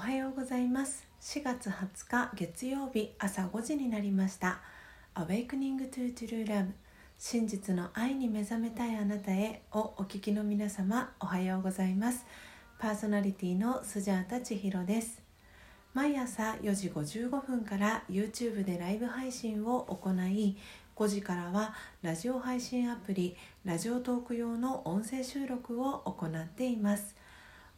はようございます。4月20日月曜日朝5時になりました。Awakening to True Love 真実の愛に目覚めたいあなたへをお聞きの皆様おはようございます。パーソナリティのスジャータ千尋です。毎朝4時55分から YouTube でライブ配信を行い5時からはラジオ配信アプリラジオトーク用の音声収録を行っています。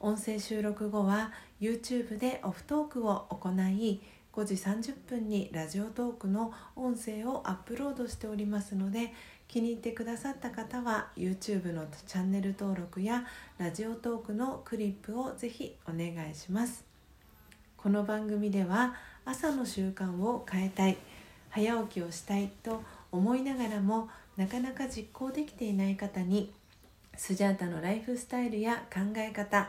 音声収録後は YouTube でオフトークを行い5時30分にラジオトークの音声をアップロードしておりますので気に入ってくださった方は YouTube のチャンネル登録やラジオトークのクリップをぜひお願いします。この番組では朝の習慣を変えたい早起きをしたいと思いながらもなかなか実行できていない方にスジャータのライフスタイルや考え方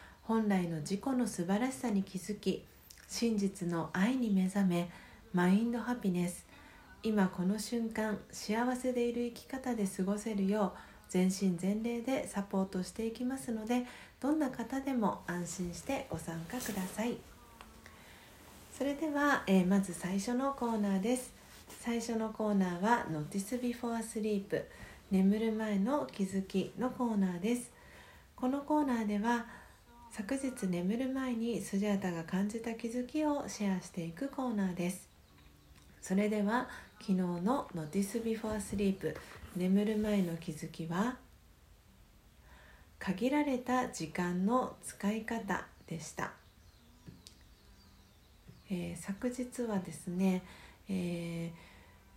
本来の自己の素晴らしさに気づき真実の愛に目覚めマインドハピネス。今この瞬間幸せでいる生き方で過ごせるよう全身全霊でサポートしていきますのでどんな方でも安心してご参加ください。それでは、えー、まず最初のコーナーです。最初のコーナーは Notice Before Sleep 眠る前の気づきのコーナーです。このコーナーでは昨日眠る前にスジャータが感じた気づきをシェアしていくコーナーですそれでは昨日の Notice Before Sleep 眠る前の気づきは限られた時間の使い方でした、えー、昨日はですね、え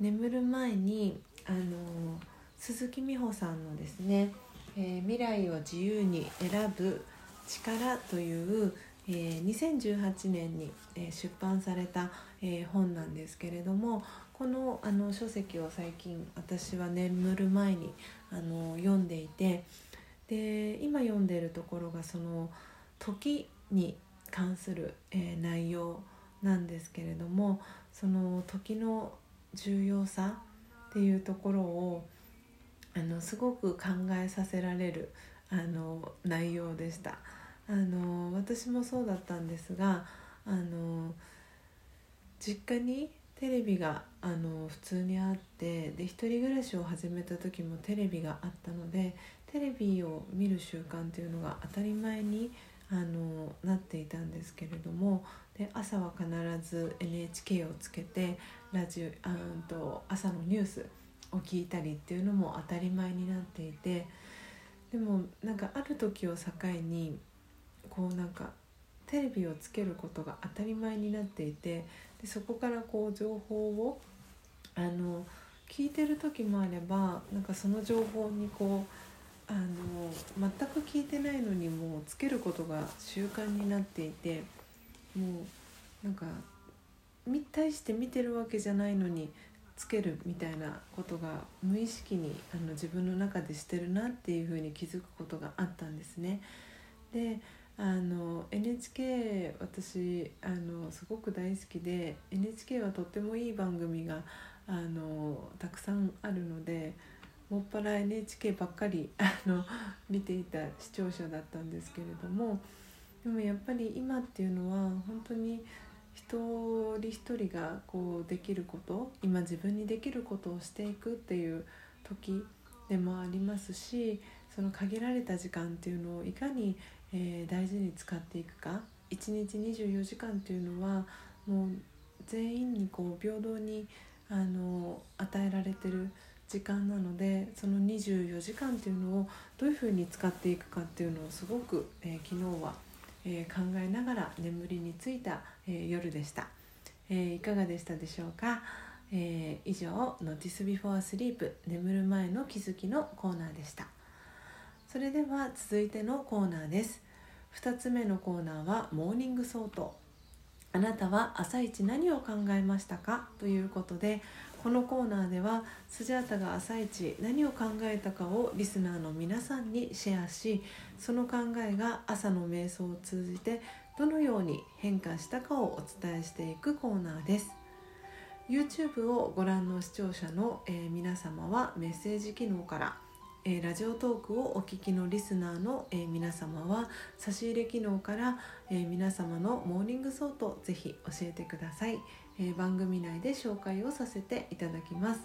ー、眠る前にあの鈴木美穂さんのですね、えー、未来を自由に選ぶ力という、えー、2018年に、えー、出版された、えー、本なんですけれどもこのあの書籍を最近私は眠る前にあの読んでいてで今読んでるところがその時に関する、え、内容なんですけれどもその時の重要さっていうところをあのすごく考えさせられるあの内容でした。あの私もそうだったんですがあの実家にテレビがあの普通にあってで一人暮らしを始めた時もテレビがあったのでテレビを見る習慣っていうのが当たり前にあのなっていたんですけれどもで朝は必ず NHK をつけてラジオあと朝のニュースを聞いたりっていうのも当たり前になっていてでもなんかある時を境にこうなんかテレビをつけることが当たり前になっていてでそこからこう情報をあの聞いてる時もあればなんかその情報にこうあの全く聞いてないのにもうつけることが習慣になっていてもうなんか対して見てるわけじゃないのにつけるみたいなことが無意識にあの自分の中でしてるなっていうふうに気づくことがあったんですね。であの NHK 私あのすごく大好きで NHK はとってもいい番組があのたくさんあるのでもっぱら NHK ばっかりあの見ていた視聴者だったんですけれどもでもやっぱり今っていうのは本当に一人一人がこうできること今自分にできることをしていくっていう時でもありますしその限られた時間っていうのをいかに、えー、大事に使っていくか。1日24時間っていうのはもう全員にこう平等にあの与えられてる時間なのでその24時間っていうのをどういうふうに使っていくかっていうのをすごく、えー、昨日はえー、考えながら眠りについた、えー、夜でした、えー、いかがでしたでしょうか、え以上「Notice Before Sleep 眠る前の気づき」のコーナーでした。それでは続いてのコーナーです。2つ目のコーナーは「 Morning Thought」あなたは朝一何を考えましたか？ということでこのコーナーではスジャータが朝一何を考えたかをリスナーの皆さんにシェアしその考えが朝の瞑想を通じてどのように変化したかをお伝えしていくコーナーです。YouTube をご覧の視聴者の、えー、皆様はメッセージ機能からえ、ラジオトークをお聞きのリスナーの、え、皆様は差し入れ機能から、え、皆様の Morning Thought ぜひ教えてください、え番組内で紹介をさせていただきます。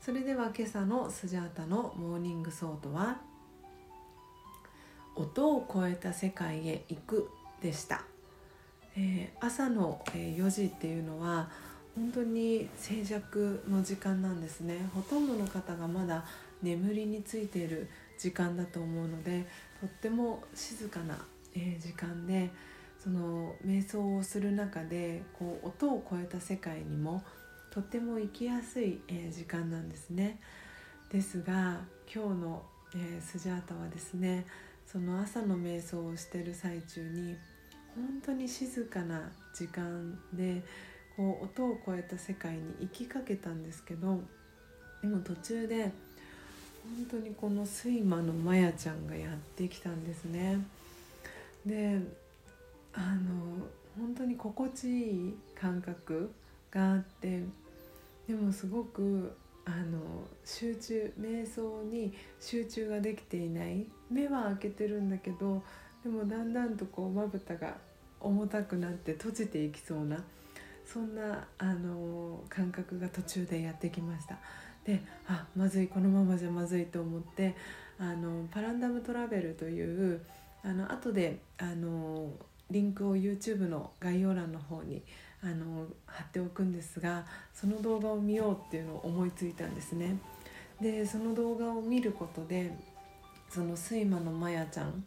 それでは今朝のスジャータの Morning Thought は音を超えた世界へ行くでした、えー朝の、え4時っていうのは本当に静寂の時間なんですね。ほとんどの方がまだ眠りについている時間だと思うのでとっても静かな、え時間でその瞑想をする中でこう音を超えた世界にもとても生きやすい、え時間なんですね。ですが今日の、えスジャータはですねその朝の瞑想をしてる最中に本当に静かな時間でこう音を超えた世界に行きかけたんですけどでも途中で本当にこの睡魔のまやちゃんがやってきたんですね。であの本当に心地いい感覚があってでもすごくあの集中瞑想に集中ができていない目は開けてるんだけどでもだんだんとこうまぶたが重たくなって閉じていきそうなそんなあの感覚が途中でやってきました。であまずいこのままじゃまずいと思ってあのパランダムトラベルというあの後であのリンクを YouTube の概要欄の方にあの貼っておくんですがその動画を見ようっていうのを思いついたんですね。でその動画を見ることでその睡魔のまやちゃん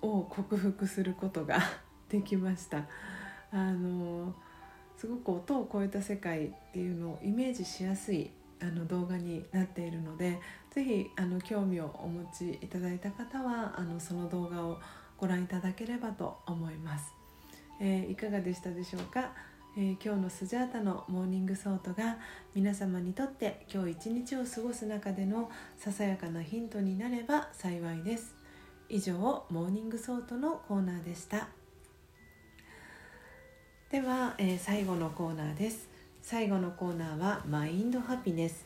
を克服することが できました。あのすごく音を超えた世界っていうのをイメージしやすいあの動画になっているので是非興味をお持ちいただいた方はあのその動画をご覧いただければと思います、えー、いかがでしたでしょうか、えー、今日のスジャータの Morning Thought が皆様にとって今日一日を過ごす中でのささやかなヒントになれば幸いです。以上 Morning Thought のコーナーでした。では、えー、最後のコーナーです。最後のコーナーはマインドハピネス。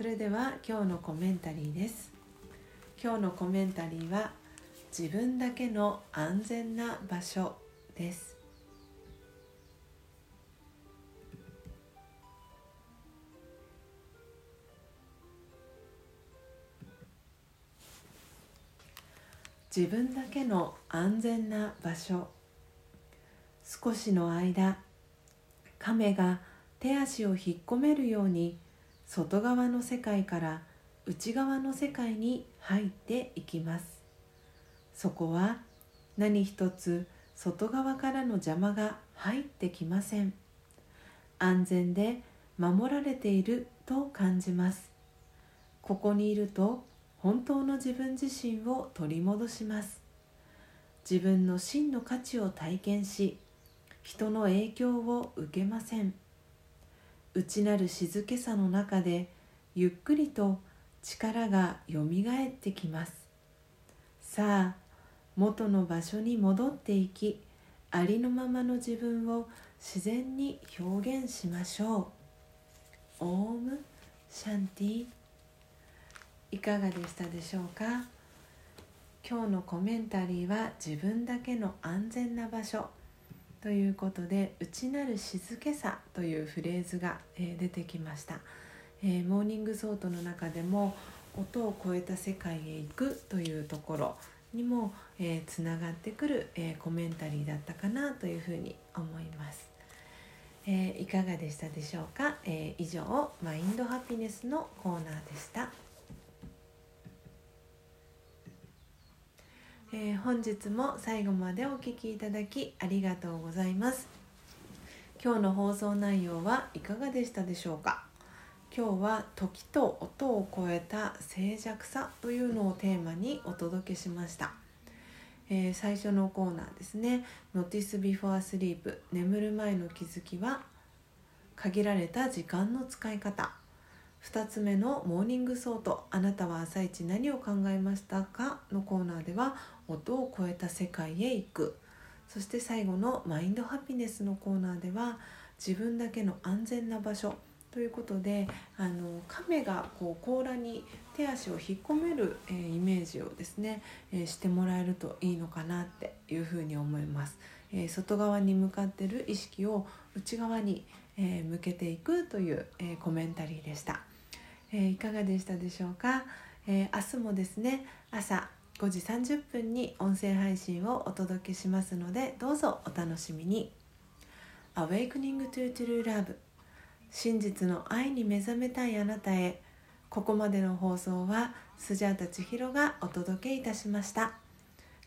それでは今日のコメンタリーです。今日のコメンタリーは自分だけの安全な場所です。自分だけの安全な場所。少しの間亀が手足を引っ込めるように外側の世界から内側の世界に入っていきます。そこは何一つ外側からの邪魔が入ってきません。安全で守られていると感じます。ここにいると本当の自分自身を取り戻します。自分の真の価値を体験し人の影響を受けません。内なる静けさの中でゆっくりと力がよみがえってきます。さあ元の場所に戻っていきありのままの自分を自然に表現しましょう。ओम शांति。いかがでしたでしょうか？今日のコメンタリーは自分だけの安全な場所。ということで内なる静けさというフレーズが、え、出てきました、え、 Morning Thought の中でも音を超えた世界へ行くというところにも、えー、つながってくる、え、コメンタリーだったかなというふうに思います、え、いかがでしたでしょうか、え、以上マインドハピネスのコーナーでした、えー、本日も最後までお聴きいただきありがとうございます。今日の放送内容はいかがでしたでしょうか？今日は時と音を超えた静寂さというのをテーマにお届けしました。えー、最初のコーナーですね「Notice Before Sleep 眠る前の気づき」は限られた時間の使い方。2つ目の「 Morning Thought あなたは朝一何を考えましたか?」のコーナーでは音を超えた世界へ行くそして最後の「マインドハピネス」のコーナーでは自分だけの安全な場所ということであの亀がこう甲羅に手足を引っ込める、えー、イメージをですね、えー、してもらえるといいのかなっていうふうに思います。えー、外側に向かってる意識を内側に、え向けていくという、えコメンタリーでした、えいかがでしたでしょうか、え明日もですね朝5時30分に音声配信をお届けしますのでどうぞお楽しみに。Awakening to True Love 真実の愛に目覚めたいあなたへ。ここまでの放送はスジャータ千尋がお届けいたしました。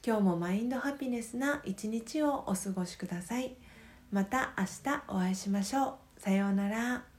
今日もマインドハピネスな一日をお過ごしください。また明日お会いしましょう。さようなら。